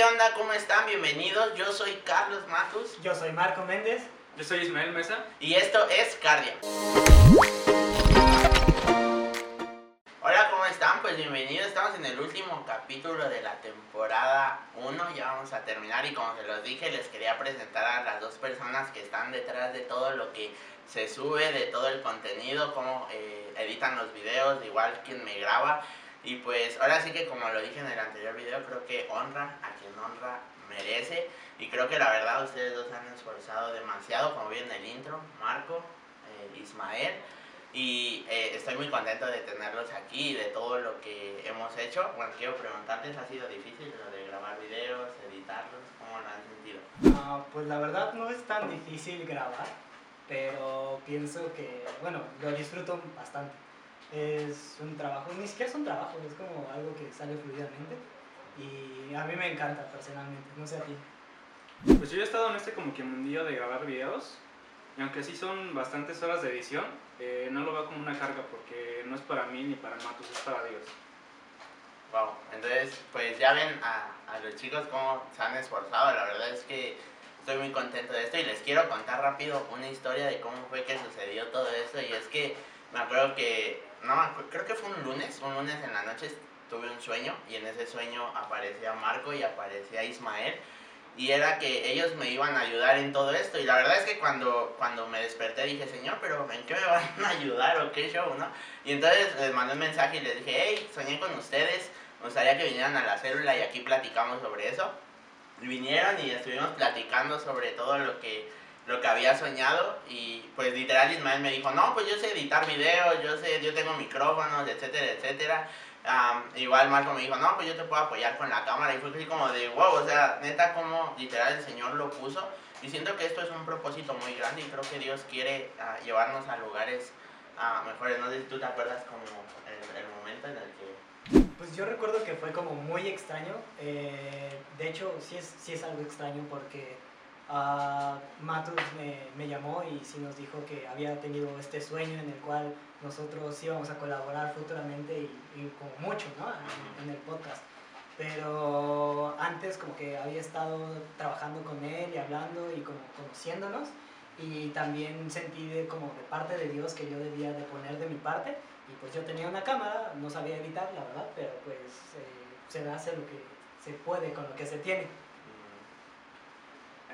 ¿qué onda? ¿Cómo están? Bienvenidos. Yo soy Carlos Matus Yo soy Marco Méndez. Yo soy Ismael Mesa. y esto es Cardia. Hola, ¿cómo están? Pues bienvenidos. Estamos en el último capítulo de la temporada 1. Ya vamos a terminar y como se los dije, les quería presentar a las dos personas que están detrás de todo lo que se sube, de todo el contenido, cómo eh, editan los videos, igual quien me graba. Y pues ahora sí que como lo dije en el anterior video, creo que honra a quien honra merece. Y creo que la verdad ustedes dos han esforzado demasiado, como vi en el intro, Marco, eh, Ismael. Y eh, estoy muy contento de tenerlos aquí y de todo lo que hemos hecho. Bueno, quiero preguntarles, ¿ha sido difícil lo de grabar videos, editarlos? ¿Cómo lo han sentido? Ah, pues la verdad no es tan difícil grabar, pero pienso que, bueno, lo disfruto bastante. Es un trabajo, ni siquiera es un trabajo, es como algo que sale fluidamente y a mí me encanta personalmente, no sé a ti. Pues yo he estado en este como que mundillo de grabar videos. Y aunque sí son bastantes horas de edición, eh, no lo veo como una carga porque no es para mí ni para Matus, es para Dios. Wow, entonces pues ya ven a, a los chicos cómo se han esforzado, la verdad es que estoy muy contento de esto y les quiero contar rápido una historia de cómo fue que sucedió todo esto y es que me acuerdo que, no, creo que fue un lunes, un lunes en la noche tuve un sueño y en ese sueño aparecía Marco y aparecía Ismael y era que ellos me iban a ayudar en todo esto y la verdad es que cuando, cuando me desperté dije, señor, pero ¿en qué me van a ayudar o qué show, no? Y entonces les mandé un mensaje y les dije, hey, soñé con ustedes, me gustaría que vinieran a la célula y aquí platicamos sobre eso. Y vinieron y estuvimos platicando sobre todo lo que, lo que había soñado y pues literal Ismael me dijo, no, pues yo sé editar videos, yo sé, yo tengo micrófonos, etcétera, etcétera. Am, igual Marco me dijo, no, pues yo te puedo apoyar con la cámara y fue así como de, wow, o sea, neta como literal el Señor lo puso y siento que esto es un propósito muy grande y creo que Dios quiere ah, llevarnos a lugares ah, mejores. No sé si tú te acuerdas como el, el momento en el que... Pues yo recuerdo que fue como muy extraño, eh, de hecho sí es, sí es algo extraño porque ah, Matus me, me llamó y sí nos dijo que había tenido este sueño en el cual nosotros íbamos a colaborar futuramente y, y como mucho ¿no? en, en el podcast. Pero antes como que había estado trabajando con él y hablando y como conociéndonos y también sentí de, como de parte de Dios que yo debía de poner de mi parte y pues yo tenía una cámara, no sabía editar la verdad, pero pues eh, se hace lo que se puede con lo que se tiene.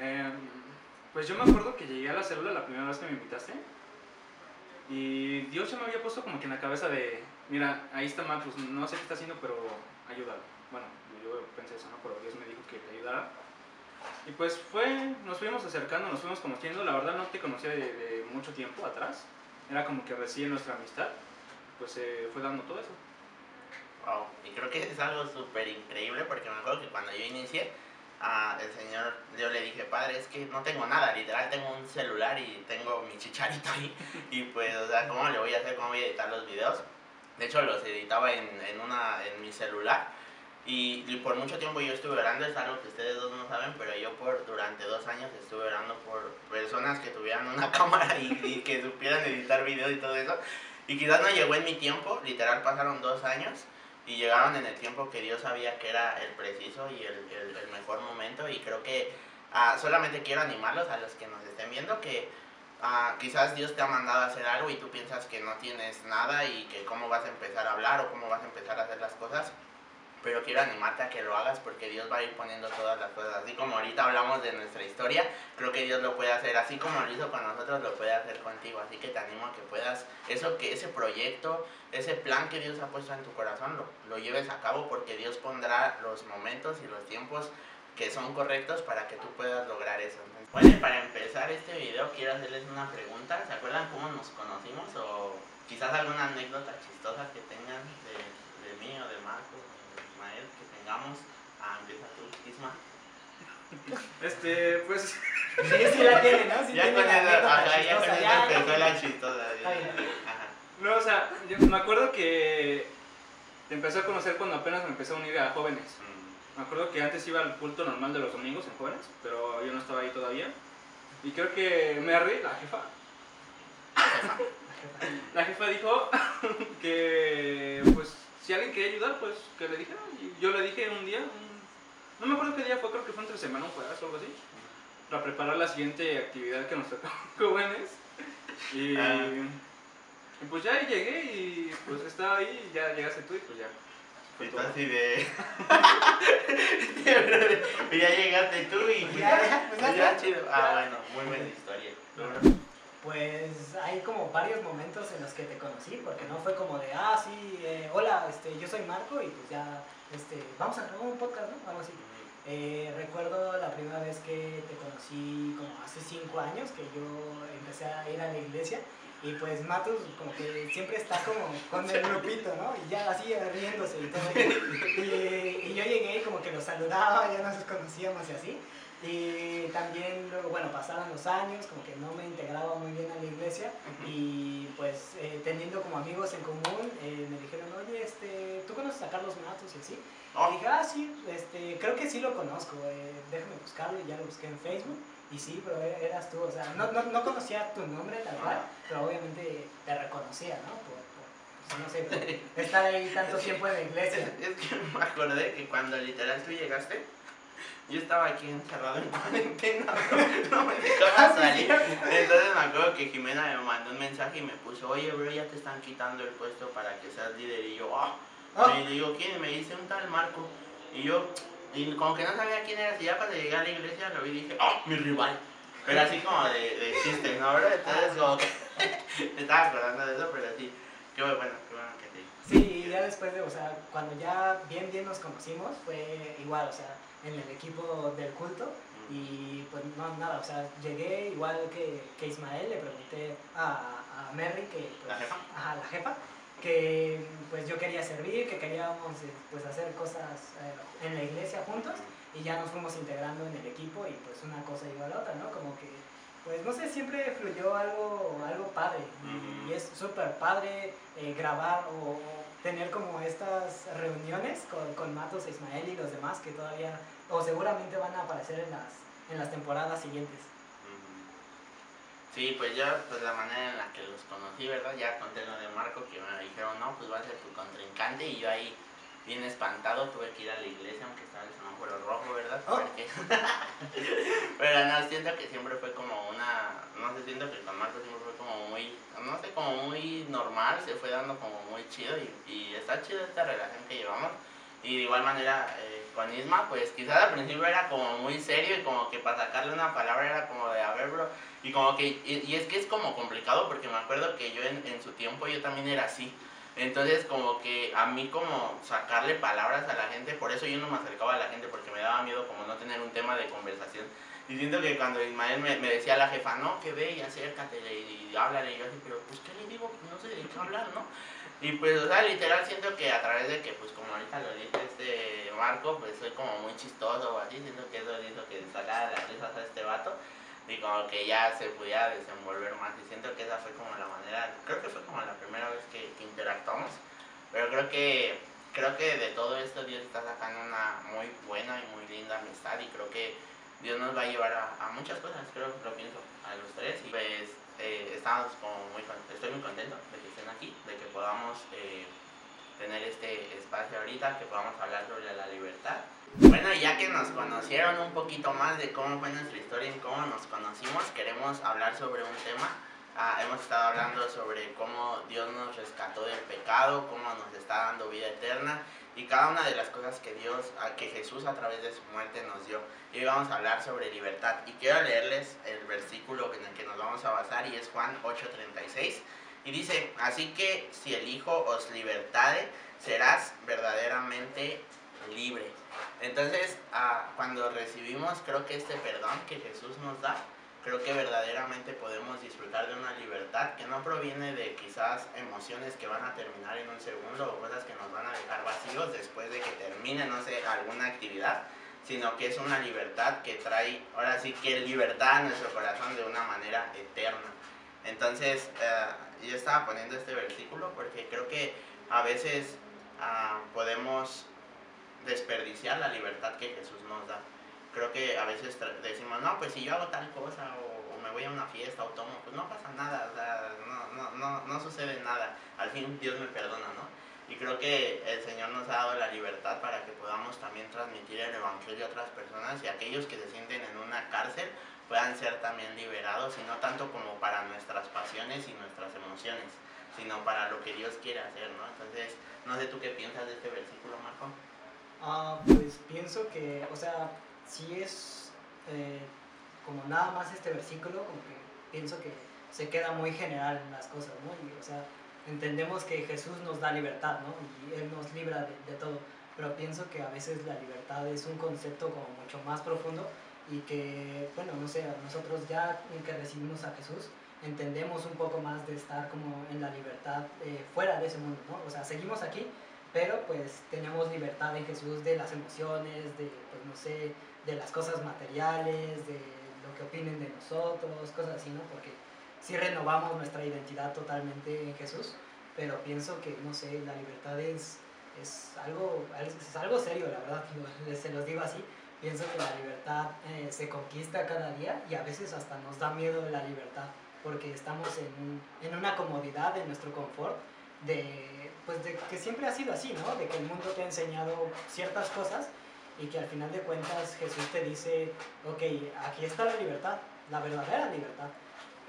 Em, pues yo me acuerdo que llegué a la célula la primera vez que me invitaste. Y Dios ya me había puesto como que en la cabeza de, mira, ahí está Matus, no sé qué está haciendo, pero ayúdalo. Bueno, yo pensé eso, ¿no? Pero Dios me dijo que te ayudara. Y pues fue, nos fuimos acercando, nos fuimos conociendo. La verdad no te conocía de, mucho tiempo atrás. Era como que recién nuestra amistad. Pues se fue dando todo eso. Wow, y creo que es algo súper increíble porque me acuerdo que cuando yo inicié, ah, el Señor, yo le dije, Padre, es que no tengo nada, literal tengo un celular y tengo mi chicharito ahí. Y pues, o sea, ¿cómo le voy a hacer? ¿Cómo voy a editar los videos? De hecho, los editaba en, en, una, en mi celular. Y, y por mucho tiempo yo estuve orando, es algo que ustedes dos no saben, pero yo por durante dos años estuve orando por personas que tuvieran una cámara y, y que supieran editar videos y todo eso. Y quizás no llegó en mi tiempo, literal pasaron dos años y llegaron en el tiempo que Dios sabía que era el preciso y el, el- mejor momento y creo que ah, solamente quiero animarlos a los que nos estén viendo que ah, quizás Dios te ha mandado a hacer algo y tú piensas que no tienes nada y que cómo vas a empezar a hablar o cómo vas a empezar a hacer las cosas pero quiero animarte a que lo hagas porque Dios va a ir poniendo todas las cosas. Así como ahorita hablamos de nuestra historia, creo que Dios lo puede hacer. Así como lo hizo con nosotros, lo puede hacer contigo. Así que te animo a que puedas, eso que ese proyecto, ese plan que Dios ha puesto en tu corazón, lo, lo lleves a cabo porque Dios pondrá los momentos y los tiempos que son correctos para que tú puedas lograr eso. Bueno, para empezar este video quiero hacerles una pregunta. ¿Se acuerdan cómo nos conocimos? O quizás alguna anécdota chistosa que tengan de, de mí o de Marco Ismael que tengamos. Ah, empieza tú, Isma. Este, pues, Sí, sí la tiene, ¿no? Sí ya tiene con ajá, ya empezó la chistosa. No, o sea, yo me acuerdo que te empecé a conocer cuando apenas me empecé a unir a jóvenes. Mm, Me acuerdo que antes iba al culto normal de los domingos en jóvenes, pero yo no estaba ahí todavía. Y creo que Mary, la jefa, la jefa dijo que, pues, si alguien quería ayudar, pues que le dijera. Y yo le dije un día, un- no me acuerdo qué día fue, creo que fue entre semana un jueves o algo así, para preparar la siguiente actividad que nos tocó jóvenes. Y, Ah. y pues ya llegué y pues estaba ahí y ya llegaste tú y pues ya. Fue Y tú todo. así de... y ya llegaste tú y pues Ya, ya, pues pues ya, ya chido. Ah, bueno, muy buena historia. Pues hay como varios momentos en los que te conocí, porque no fue como de, ah, sí, eh, hola, este, yo soy Marco y pues ya, este, vamos a grabar un podcast, ¿no? Algo así. Eh, recuerdo la primera vez que te conocí como hace cinco años, que yo empecé a ir a la iglesia y pues Matus como que siempre está como con el grupito, ¿no? Y ya así riéndose y todo. Y, y yo llegué y como que los saludaba, ya nos conocíamos y así. Y también luego, bueno, pasaron los años, como que no me integraba muy bien a la iglesia y pues eh, teniendo como amigos en común, eh, me dijeron, oye, este, ¿tú conoces a Carlos Matos y así? Oh, Y dije, ah, sí, este, creo que sí lo conozco, eh, déjame buscarlo y ya lo busqué en Facebook. Y sí, pero e- eras tú, o sea, no, no, no conocía tu nombre tal cual, pero obviamente te reconocía, ¿no? Por, pues, no sé, estar ahí tanto tiempo en la es, iglesia. es que me acordé que cuando literal tú llegaste, yo estaba aquí encerrado en cuarentena, no, no me dejaba salir. Entonces me acuerdo que Jimena me mandó un mensaje y me puso, oye, bro, ya te están quitando el puesto para que seas líder. Y yo, ah, Ah. y le digo, ¿quién? Me dice un tal Marco. Y yo, y como que no sabía quién era, y ya cuando llegué a la iglesia lo vi y dije, ¡ah, mi rival! Pero así como de, de chiste, ¿no, bro? Entonces como que me estaba acordando de eso, pero sí, qué bueno, qué bueno que te Sí, y ya después de, o sea, cuando ya bien, bien nos conocimos, fue igual, o sea, en el equipo del culto. Y pues no, nada, o sea, llegué igual que, que Ismael, le pregunté a, a Merry, que pues, ¿La jefa? Ajá, la jefa, que pues yo quería servir, que queríamos eh, pues hacer cosas eh, en la iglesia juntos y ya nos fuimos integrando en el equipo y pues una cosa llevó a la otra, ¿no? Como que, pues no sé, siempre fluyó algo, algo padre y, es súper padre eh, grabar o tener como estas reuniones con, con Matos, Ismael y los demás que todavía o seguramente van a aparecer en las, en las temporadas siguientes. Sí, pues yo, pues la manera en la que los conocí, ¿verdad? Ya conté lo de Marco, que me dijeron, no, pues va a ser tu contrincante, y yo ahí, bien espantado, tuve que ir a la iglesia, aunque estaba el semáforo rojo, ¿verdad? Oh. Porque- Pero no, siento que siempre fue como una, no sé, siento que con Marco siempre fue como muy, no sé, como muy normal, se fue dando como muy chido, y, y está chido esta relación que llevamos. Y de igual manera eh, con Isma, pues quizás al principio era como muy serio y como que para sacarle una palabra era como de, a ver, bro, y como que, y, y es que es como complicado porque me acuerdo que yo en, en su tiempo yo también era así. Entonces como que a mí como sacarle palabras a la gente, por eso yo no me acercaba a la gente porque me daba miedo como no tener un tema de conversación. Y siento que cuando Ismael me, me decía a la jefa, no, que ve y acércate y, y háblale, yo así, pero pues ¿qué le digo? Pues, no sé de qué hablar, ¿no? Y pues, o sea, literal siento que a través de que, pues como ahorita lo dice este Marco, pues soy como muy chistoso o así, siento que eso hizo que sacara las risas a este vato y como que ya se pudiera desenvolver más y siento que esa fue como la manera, creo que fue como la primera vez que, que interactuamos, pero creo que, creo que de todo esto Dios está sacando una muy buena y muy linda amistad y creo que Dios nos va a llevar a, muchas cosas, creo que lo pienso, a los tres y pues eh, estamos como muy, estoy muy contento de que estén aquí, de que podamos eh, tener este espacio ahorita, que podamos hablar sobre la libertad. Bueno, ya que nos conocieron un poquito más de cómo fue nuestra historia y cómo nos conocimos, queremos hablar sobre un tema. Ah, hemos estado hablando sobre cómo Dios nos rescató del pecado, cómo nos está dando vida eterna y cada una de las cosas que Dios, a- que Jesús a través de su muerte nos dio. Y hoy vamos a hablar sobre libertad. Y quiero leerles el versículo en el que nos vamos a basar y es Juan 8:36. Y dice, así que si el Hijo os libertare, serás verdaderamente libre. Entonces, ah, cuando recibimos, creo que este perdón que Jesús nos da, creo que verdaderamente podemos disfrutar de una libertad que no proviene de quizás emociones que van a terminar en un segundo o cosas que nos van a dejar vacíos después de que termine, no sé, alguna actividad, sino que es una libertad que trae, ahora sí que libertad a nuestro corazón de una manera eterna. Entonces, eh, yo estaba poniendo este versículo porque creo que a veces ah, podemos desperdiciar la libertad que Jesús nos da. Creo que a veces decimos, no, pues si yo hago tal cosa o, o me voy a una fiesta o tomo, pues no pasa nada, o sea, no, no, no, no sucede nada. Al fin Dios me perdona, ¿no? Y creo que el Señor nos ha dado la libertad para que podamos también transmitir el Evangelio a otras personas y aquellos que se sienten en una cárcel puedan ser también liberados y no tanto como para nuestras pasiones y nuestras emociones, sino para lo que Dios quiere hacer, ¿no? Entonces, no sé tú qué piensas de este versículo, Marco. Ah, pues pienso que, o sea, si es eh, como nada más este versículo, como que pienso que se queda muy general en las cosas, ¿no? Y, o sea, entendemos que Jesús nos da libertad, ¿no? Y Él nos libra de, de todo, pero pienso que a veces la libertad es un concepto como mucho más profundo y que, bueno, no sé, nosotros ya que recibimos a Jesús, entendemos un poco más de estar como en la libertad eh, fuera de ese mundo, ¿no? O sea, seguimos aquí, pero pues tenemos libertad en Jesús de las emociones, de, pues no sé, de las cosas materiales, de lo que opinen de nosotros, cosas así, ¿no? Porque sí renovamos nuestra identidad totalmente en Jesús, pero pienso que, no sé, la libertad es, es, algo, es algo serio, la verdad, se los digo así, Pienso que la libertad eh, se conquista cada día y a veces hasta nos da miedo la libertad porque estamos en, en una comodidad, en nuestro confort, de, pues de que siempre ha sido así, ¿no? De que el mundo te ha enseñado ciertas cosas y que al final de cuentas Jesús te dice, ok, aquí está la libertad, la verdadera libertad,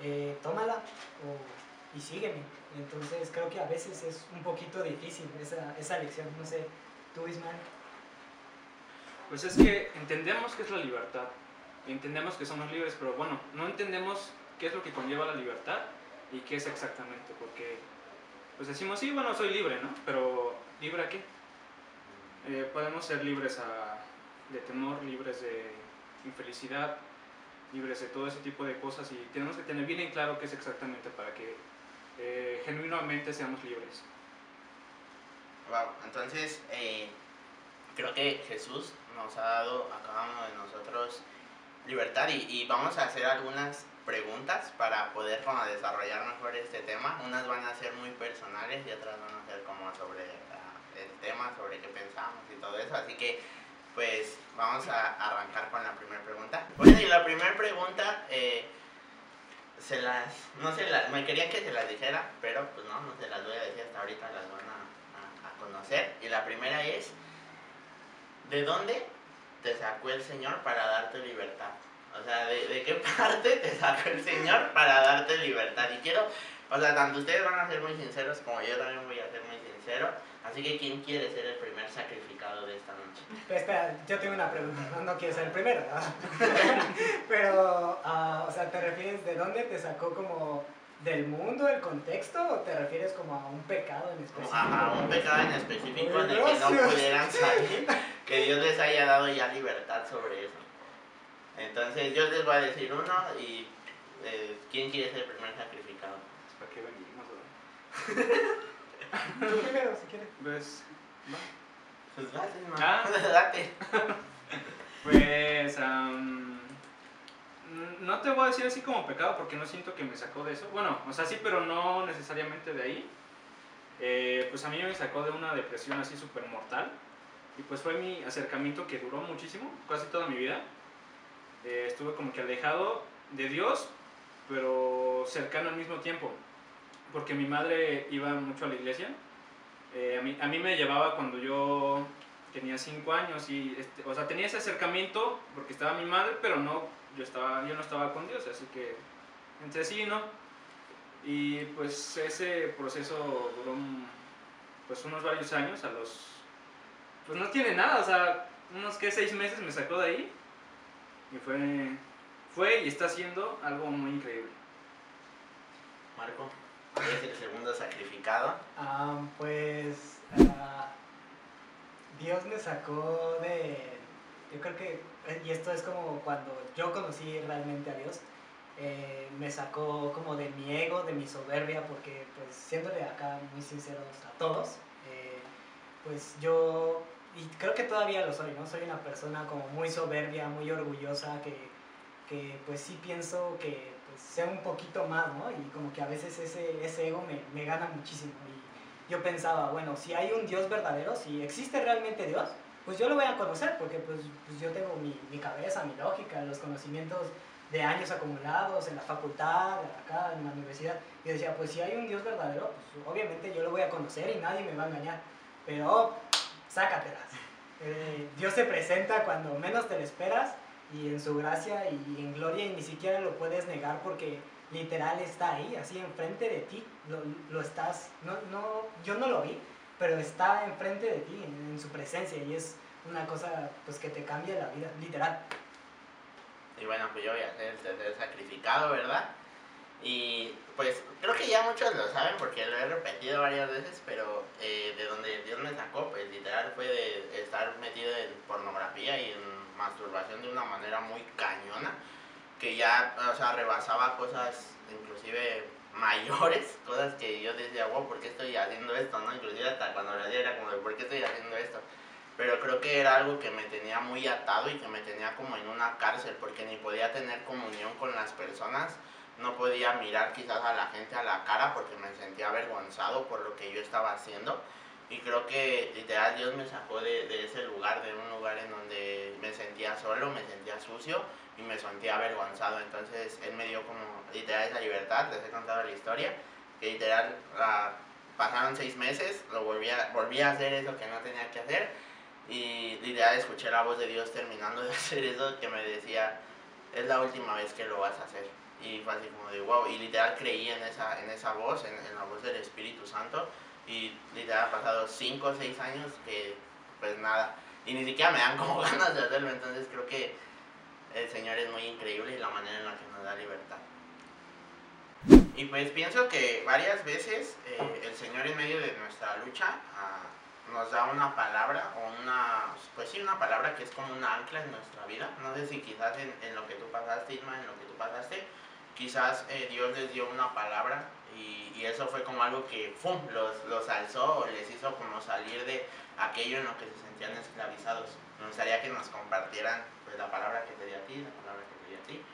eh, tómala o, y sígueme. Entonces creo que a veces es un poquito difícil esa, esa lección, no sé, tú Ismael. Pues es que entendemos qué es la libertad, entendemos que somos libres, pero bueno, no entendemos qué es lo que conlleva la libertad y qué es exactamente, porque pues decimos, sí, bueno, soy libre, ¿no? Pero ¿libre a qué? Eh, podemos ser libres de temor, libres de infelicidad, libres de todo ese tipo de cosas y tenemos que tener bien en claro qué es exactamente para que eh, genuinamente seamos libres. Wow, entonces eh, creo que Jesús nos ha dado a cada uno de nosotros libertad y, vamos a hacer algunas preguntas para poder como, desarrollar mejor este tema. Unas van a ser muy personales y otras van a ser como sobre el tema, sobre qué pensamos y todo eso. Así que pues vamos a arrancar con la primera pregunta. Bueno, y la primera pregunta, eh, se las, no se las, me quería que se las dijera, pero pues no, no se las voy a decir hasta ahorita, las van a conocer. Y la primera es, ¿de dónde te sacó el Señor para darte libertad? O sea, ¿de, qué parte te sacó el Señor para darte libertad? Y quiero, o sea, tanto ustedes van a ser muy sinceros como yo también voy a ser muy sincero. Así que, ¿quién quiere ser el primer sacrificado de esta noche? espera, yo tengo una pregunta. No, no quiero ser el primero, Pero, uh, o sea, ¿te refieres de dónde te sacó como del mundo, el contexto, o te refieres como a un pecado en específico? A, un pecado en específico en el que no pudieran salir, que Dios les haya dado ya libertad sobre eso. Entonces yo les voy a decir uno y eh, ¿quién quiere ser el primer sacrificado? ¿Para qué venimos? Tú primero, si quieres. Pues, no. Pues date, no. Ah. date. pues, no te voy a decir así como pecado porque no siento que me sacó de eso. Bueno, o sea, sí, pero no necesariamente de ahí. Eh, pues a mí me sacó de una depresión así súper mortal. Y pues fue mi acercamiento que duró muchísimo, casi toda mi vida. Eh, estuve como que alejado de Dios, pero cercano al mismo tiempo. Porque mi madre iba mucho a la iglesia. Eh, a, mí, a mí me llevaba cuando yo tenía 5 años y, este, o sea, tenía ese acercamiento porque estaba mi madre, pero no yo, estaba, yo no estaba con Dios, así que entre sí no. Y pues ese proceso duró pues unos varios años, a los... Pues no tiene nada, o sea, unos que seis meses me sacó de ahí y fue, fue y está siendo algo muy increíble. Marco, es el segundo sacrificado? Ah, pues ah, Dios me sacó de... Yo creo que y esto es como cuando yo conocí realmente a Dios, eh, me sacó como de mi ego, de mi soberbia, porque pues siéndole acá muy sinceros a todos, eh, pues yo, y creo que todavía lo soy, ¿no? Soy una persona como muy soberbia, muy orgullosa, que, que pues sí pienso que pues, sé un poquito más, ¿no? Y como que a veces ese, ese ego me, me gana muchísimo. Y yo pensaba, bueno, si hay un Dios verdadero, si existe realmente Dios, pues yo lo voy a conocer porque pues, pues yo tengo mi, mi, cabeza, mi lógica, los conocimientos de años acumulados en la facultad, acá en la universidad. Y decía, pues si hay un Dios verdadero, pues obviamente yo lo voy a conocer y nadie me va a engañar. Pero sácatelas. Eh, Dios se presenta cuando menos te lo esperas y en su gracia y en gloria y ni siquiera lo puedes negar porque literal está ahí, así enfrente de ti, lo, estás, no, no, yo no lo vi, pero está enfrente de ti, en, su presencia y es una cosa pues que te cambia la vida, literal. Y bueno, pues yo voy a ser sacrificado, ¿verdad? Y pues creo que ya muchos lo saben porque lo he repetido varias veces, pero eh, de donde Dios me sacó, pues literal fue de estar metido en pornografía y en masturbación de una manera muy cañona, que ya, o sea, rebasaba cosas inclusive mayores, cosas que yo decía, wow, ¿por qué estoy haciendo esto? ¿no? Inclusive hasta cuando lo hacía era como, ¿por qué estoy haciendo esto? Pero creo que era algo que me tenía muy atado y que me tenía como en una cárcel, porque ni podía tener comunión con las personas, no podía mirar quizás a la gente a la cara porque me sentía avergonzado por lo que yo estaba haciendo. Y creo que literal Dios me sacó de, ese lugar, de un lugar en donde me sentía solo, me sentía sucio y me sentía avergonzado. Entonces Él me dio como literal esa libertad, les he contado la historia, que literal uh, pasaron seis meses, lo volví a, volví a hacer eso que no tenía que hacer y literal escuché la voz de Dios terminando de hacer eso que me decía, es la última vez que lo vas a hacer. Y fue así como de wow, y literal creí en esa, en esa voz, en, en la voz del Espíritu Santo y literal ha pasado 5 o 6 años que pues nada, y ni siquiera me dan como ganas de hacerlo, entonces creo que el Señor es muy increíble y la manera en la que nos da libertad. Y pues pienso que varias veces eh, el Señor en medio de nuestra lucha uh, nos da una palabra o una, pues sí, una palabra que es como una ancla en nuestra vida. No sé si quizás en, en lo que tú pasaste, Isma, en lo que tú pasaste, quizás eh, Dios les dio una palabra y, y, eso fue como algo que ¡fum! Los, los alzó o les hizo como salir de aquello en lo que se sentían esclavizados. Me gustaría que nos compartieran pues, la palabra que te di a ti, la palabra que te di a ti.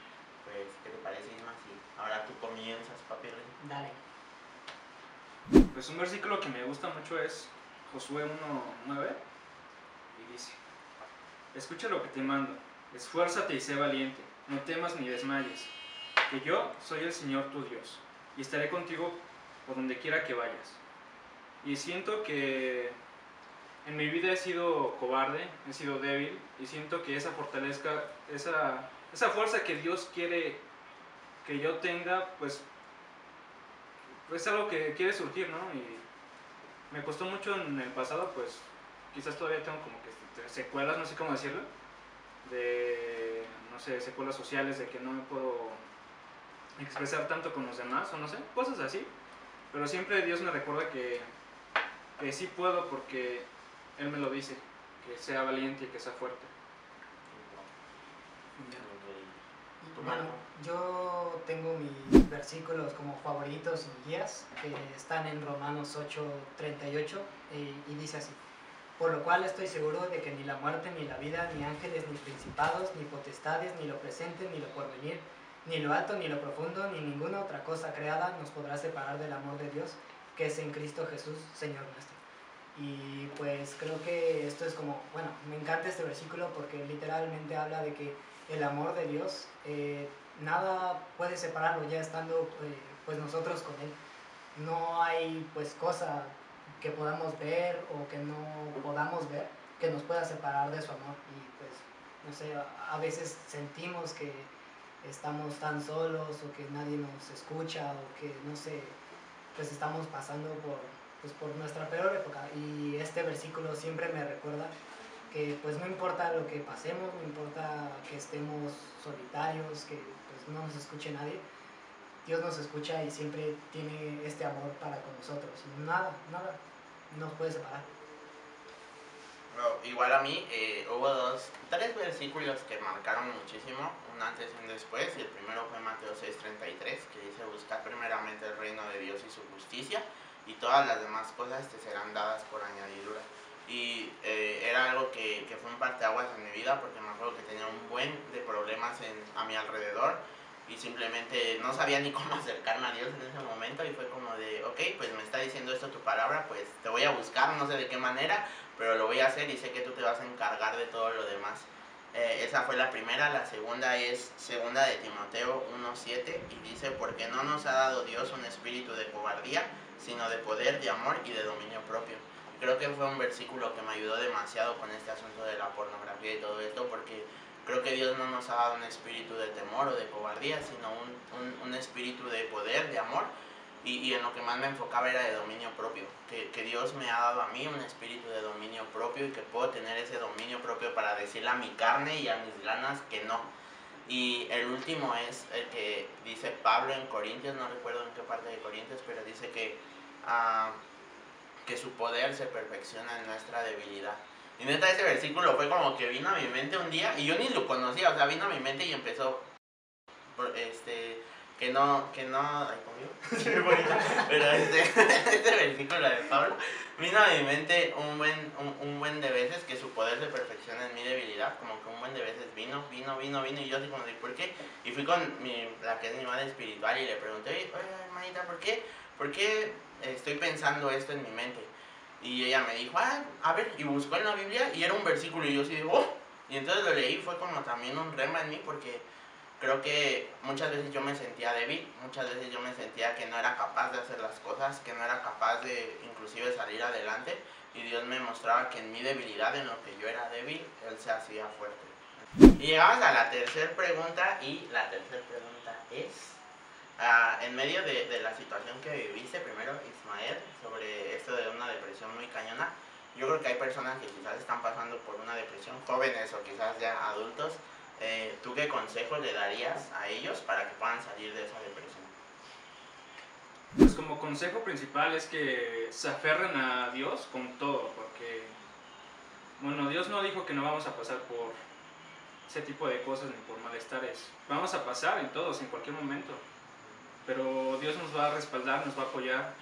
Pues, ¿qué te parece, Isma? Si ahora tú comienzas, papi. Dale. Pues un versículo que me gusta mucho es Josué 1.9 y dice, escucha lo que te mando, esfuérzate y sé valiente, no temas ni desmayes, que yo soy el Señor tu Dios y estaré contigo por donde quiera que vayas. Y siento que en mi vida he sido cobarde, he sido débil y siento que esa fortaleza, esa, esa fuerza que Dios quiere que yo tenga, pues es algo que quiere surgir, ¿no? Y me costó mucho en el pasado, pues quizás todavía tengo como que secuelas, no sé cómo decirlo, de, no sé, secuelas sociales, de que no me puedo expresar tanto con los demás, o no sé, cosas así. Pero siempre Dios me recuerda que, que sí puedo porque Él me lo dice, que sea valiente y que sea fuerte. Bueno, yo tengo mis versículos como favoritos y guías que están en Romanos 8:38 eh, y dice así. Por lo cual estoy seguro de que ni la muerte, ni la vida, ni ángeles, ni principados, ni potestades, ni lo presente, ni lo porvenir, ni lo alto, ni lo profundo, ni ninguna otra cosa creada nos podrá separar del amor de Dios que es en Cristo Jesús, Señor nuestro. Y pues creo que esto es como, bueno, me encanta este versículo porque literalmente habla de que el amor de Dios, eh, nada puede separarlo ya estando eh, pues nosotros con Él. No hay pues cosa que podamos ver o que no podamos ver que nos pueda separar de su amor. Y pues, no sé, a veces sentimos que estamos tan solos o que nadie nos escucha o que, no sé, pues estamos pasando por, pues, por nuestra peor época. Y este versículo siempre me recuerda que pues no importa lo que pasemos, no importa que estemos solitarios, que pues no nos escuche nadie, Dios nos escucha y siempre tiene este amor para con nosotros. Nada, nada nos puede separar. Igual a mí eh, hubo dos, tres versículos que marcaron muchísimo, un antes y un después, y el primero fue Mateo 6:33, que dice, buscar primeramente el reino de Dios y su justicia, y todas las demás cosas te serán dadas por añadidura y eh, era algo que, que, fue un parteaguas en mi vida porque me acuerdo que tenía un buen de problemas en, a mi alrededor y simplemente no sabía ni cómo acercarme a Dios en ese momento y fue como de, ok, pues me está diciendo esto tu palabra, pues te voy a buscar, no sé de qué manera, pero lo voy a hacer y sé que tú te vas a encargar de todo lo demás. Eh, esa fue la primera. La segunda es segunda de Timoteo 1.7 y dice, porque no nos ha dado Dios un espíritu de cobardía, sino de poder, de amor y de dominio propio. Creo que fue un versículo que me ayudó demasiado con este asunto de la pornografía y todo esto, porque creo que Dios no nos ha dado un espíritu de temor o de cobardía, sino un, un, un espíritu de poder, de amor y, y, en lo que más me enfocaba era de dominio propio, que, que, Dios me ha dado a mí un espíritu de dominio propio y que puedo tener ese dominio propio para decirle a mi carne y a mis ganas que no. Y el último es el que dice Pablo en Corintios, no recuerdo en qué parte de Corintios, pero dice que, uh, que su poder se perfecciona en nuestra debilidad. Y neta ese versículo fue como que vino a mi mente un día y yo ni lo conocía, o sea, vino a mi mente y empezó, este, que no, que no, ay, conmigo, pero este, este versículo de Pablo vino a mi mente un buen, un, un, buen de veces que su poder se perfecciona en mi debilidad, como que un buen de veces vino, vino, vino, vino, y yo así como de, ¿por qué? Y fui con mi, la que es mi madre espiritual y le pregunté, oye, hermanita, ¿por qué? ¿Por qué estoy pensando esto en mi mente? Y ella me dijo, ah, a ver, y buscó en la Biblia y era un versículo y yo así de, oh, y entonces lo leí, fue como también un rema en mí porque creo que muchas veces yo me sentía débil, muchas veces yo me sentía que no era capaz de hacer las cosas, que no era capaz de inclusive salir adelante y Dios me mostraba que en mi debilidad, en lo que yo era débil, Él se hacía fuerte. Y llegamos a la tercera pregunta y la tercera pregunta es, uh, en medio de, de, la situación que viviste, primero Ismael, sobre esto de una depresión muy cañona, yo creo que hay personas que quizás están pasando por una depresión, jóvenes o quizás ya adultos, eh, ¿tú qué consejos le darías a ellos para que puedan salir de esa depresión? Pues como consejo principal es que se aferren a Dios con todo, porque, bueno, Dios no dijo que no vamos a pasar por ese tipo de cosas ni por malestares. Vamos a pasar en todos, en cualquier momento. Pero Dios nos va a respaldar, nos va a apoyar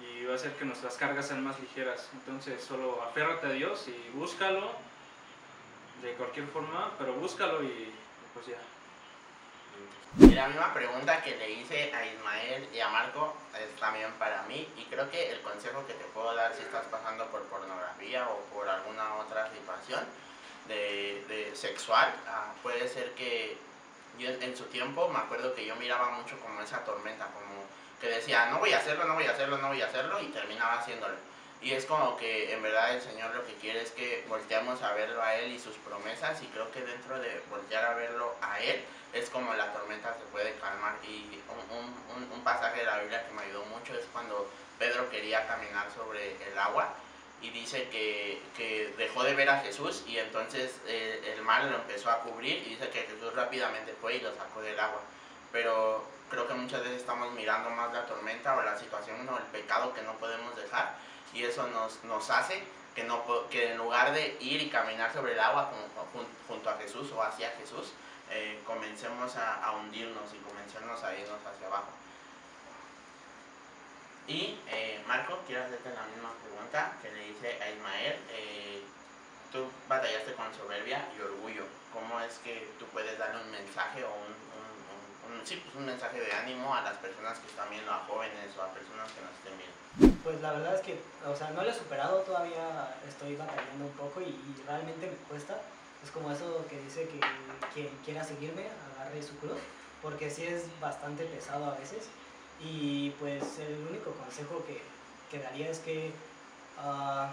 y va a hacer que nuestras cargas sean más ligeras. Entonces solo aférrate a Dios y búscalo de cualquier forma, pero búscalo y pues ya. Y la misma pregunta que le hice a Ismael y a Marco es también para mí y creo que el consejo que te puedo dar si estás pasando por pornografía o por alguna otra situación de, de sexual, uh, puede ser que yo en su tiempo me acuerdo que yo miraba mucho como esa tormenta, como que decía, no voy a hacerlo, no voy a hacerlo, no voy a hacerlo, y terminaba haciéndolo. Y es como que en verdad el Señor lo que quiere es que volteamos a verlo a Él y sus promesas, y creo que dentro de voltear a verlo a Él es como la tormenta se puede calmar. Y un, un, un pasaje de la Biblia que me ayudó mucho es cuando Pedro quería caminar sobre el agua y dice que, que, dejó de ver a Jesús y entonces eh, el mar lo empezó a cubrir y dice que Jesús rápidamente fue y lo sacó del agua. Pero creo que muchas veces estamos mirando más la tormenta o la situación o el pecado que no podemos dejar y eso nos, nos hace que, no, que en lugar de ir y caminar sobre el agua junto, a Jesús o hacia Jesús, eh, comencemos a, hundirnos y comencemos a irnos hacia abajo. Y eh, Marco, quiero hacerte la misma pregunta que le hice a Ismael. Eh, tú batallaste con soberbia y orgullo. ¿Cómo es que tú puedes darle un mensaje o un, un, sí, pues un mensaje de ánimo a las personas que están viendo, a jóvenes o a personas que nos estén viendo? Pues la verdad es que, o sea, no lo he superado todavía, estoy batallando un poco y, y realmente me cuesta. Es como eso que dice que quien quiera seguirme, agarre su cruz, porque sí es bastante pesado a veces. Y pues el único consejo que, que daría es que, uh,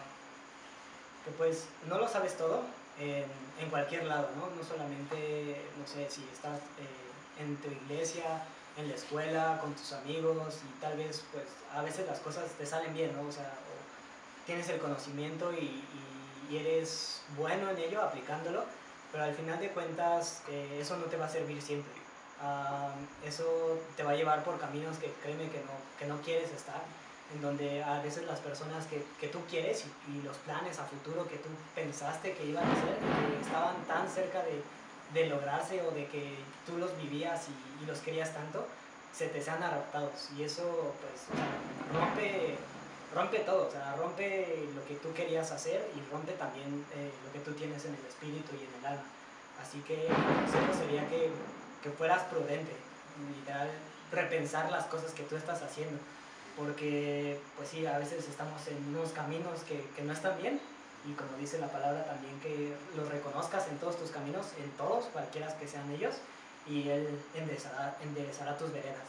que pues no lo sabes todo en, en, cualquier lado, ¿no? No solamente, no sé, si estás eh, en tu iglesia, en la escuela, con tus amigos y tal vez pues a veces las cosas te salen bien, ¿no? O sea, o tienes el conocimiento y, eres bueno en ello, aplicándolo, pero al final de cuentas eh, eso no te va a servir siempre. Uh, eso te va a llevar por caminos que créeme que no, que no quieres estar, en donde a veces las personas que, que tú quieres y, los planes a futuro que tú pensaste que iban a hacer, que estaban tan cerca de, de lograrse o de que tú los vivías y, los querías tanto, se te sean adaptados. Y eso pues rompe, rompe todo, o sea, rompe lo que tú querías hacer y rompe también eh, lo que tú tienes en el espíritu y en el alma. Así que consejo sería que que fueras prudente, literal, repensar las cosas que tú estás haciendo, porque pues sí, a veces estamos en unos caminos que, que no están bien y como dice la palabra también que los reconozcas en todos tus caminos, en todos, cualquiera que sean ellos, y Él enderezará, enderezará tus veredas.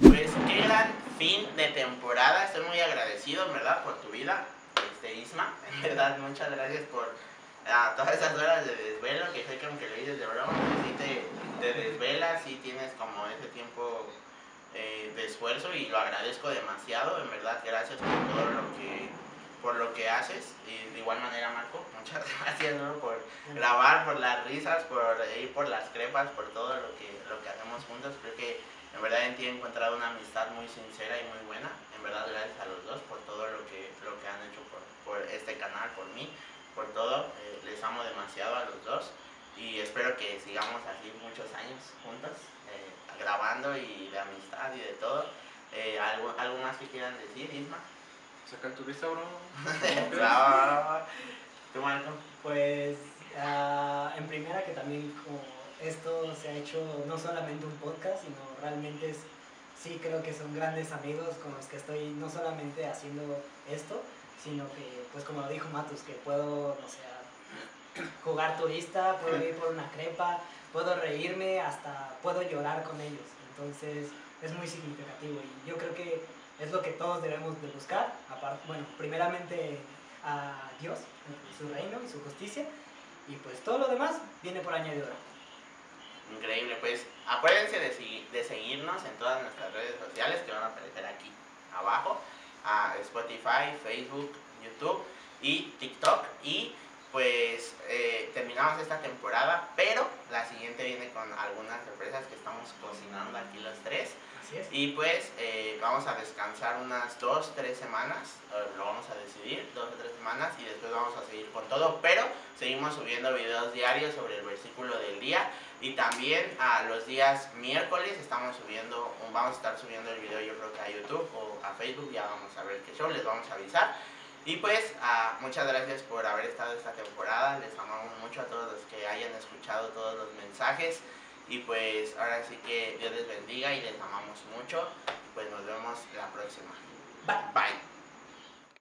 Pues qué gran fin de temporada, estoy muy agradecido, en verdad, por tu vida, este Isma, en verdad, muchas gracias por todas esas horas de desvelo, que sé que aunque lo dices de broma, sí te, te desvelas, sí tienes como ese tiempo eh, de esfuerzo y lo agradezco demasiado, en verdad, gracias por todo lo que por lo que haces. Y de igual manera Marco, muchas gracias ¿no? por grabar, por las risas, por ir por las crepas, por todo lo que, lo que hacemos juntos, creo que en verdad en ti he encontrado una amistad muy sincera y muy buena, en verdad gracias a los dos por todo lo que, lo que han hecho por, por este canal, por mí, por todo, eh, les amo demasiado a los dos y espero que sigamos así muchos años juntos, eh, grabando y de amistad y de todo. Eh, ¿algo, ¿Algo más que quieran decir, Isma? Saca el turista, bro. ¿Tú, Marco? Pues ah, en primera que también como esto se ha hecho no solamente un podcast, sino realmente es, sí creo que son grandes amigos con los que estoy no solamente haciendo esto, sino que pues como lo dijo Matus, que puedo, no sé, jugar turista, puedo ir por una crepa, puedo reírme, hasta puedo llorar con ellos. Entonces es muy significativo y yo creo que es lo que todos debemos de buscar, aparte, bueno, primeramente a Dios, su reino y su justicia, y pues todo lo demás viene por añadidura. Increíble, pues acuérdense de, segui- de seguirnos en todas nuestras redes sociales que van a aparecer aquí abajo, a Spotify, Facebook, YouTube y TikTok. Y pues eh, terminamos esta temporada, pero la siguiente viene con algunas sorpresas que estamos cocinando aquí los tres. Así es. Y pues eh, vamos a descansar unas dos, tres semanas, eh, lo vamos a decidir, dos o tres semanas y después vamos a seguir con todo, pero seguimos subiendo videos diarios sobre el versículo del día y también a los días miércoles estamos subiendo, vamos a estar subiendo el video yo creo que a YouTube o a Facebook, ya vamos a ver qué show, les vamos a avisar. Y pues ah, muchas gracias por haber estado esta temporada, les amamos mucho a todos los que hayan escuchado todos los mensajes. Y pues ahora sí que Dios les bendiga y les amamos mucho. Pues nos vemos la próxima. Bye. Bye.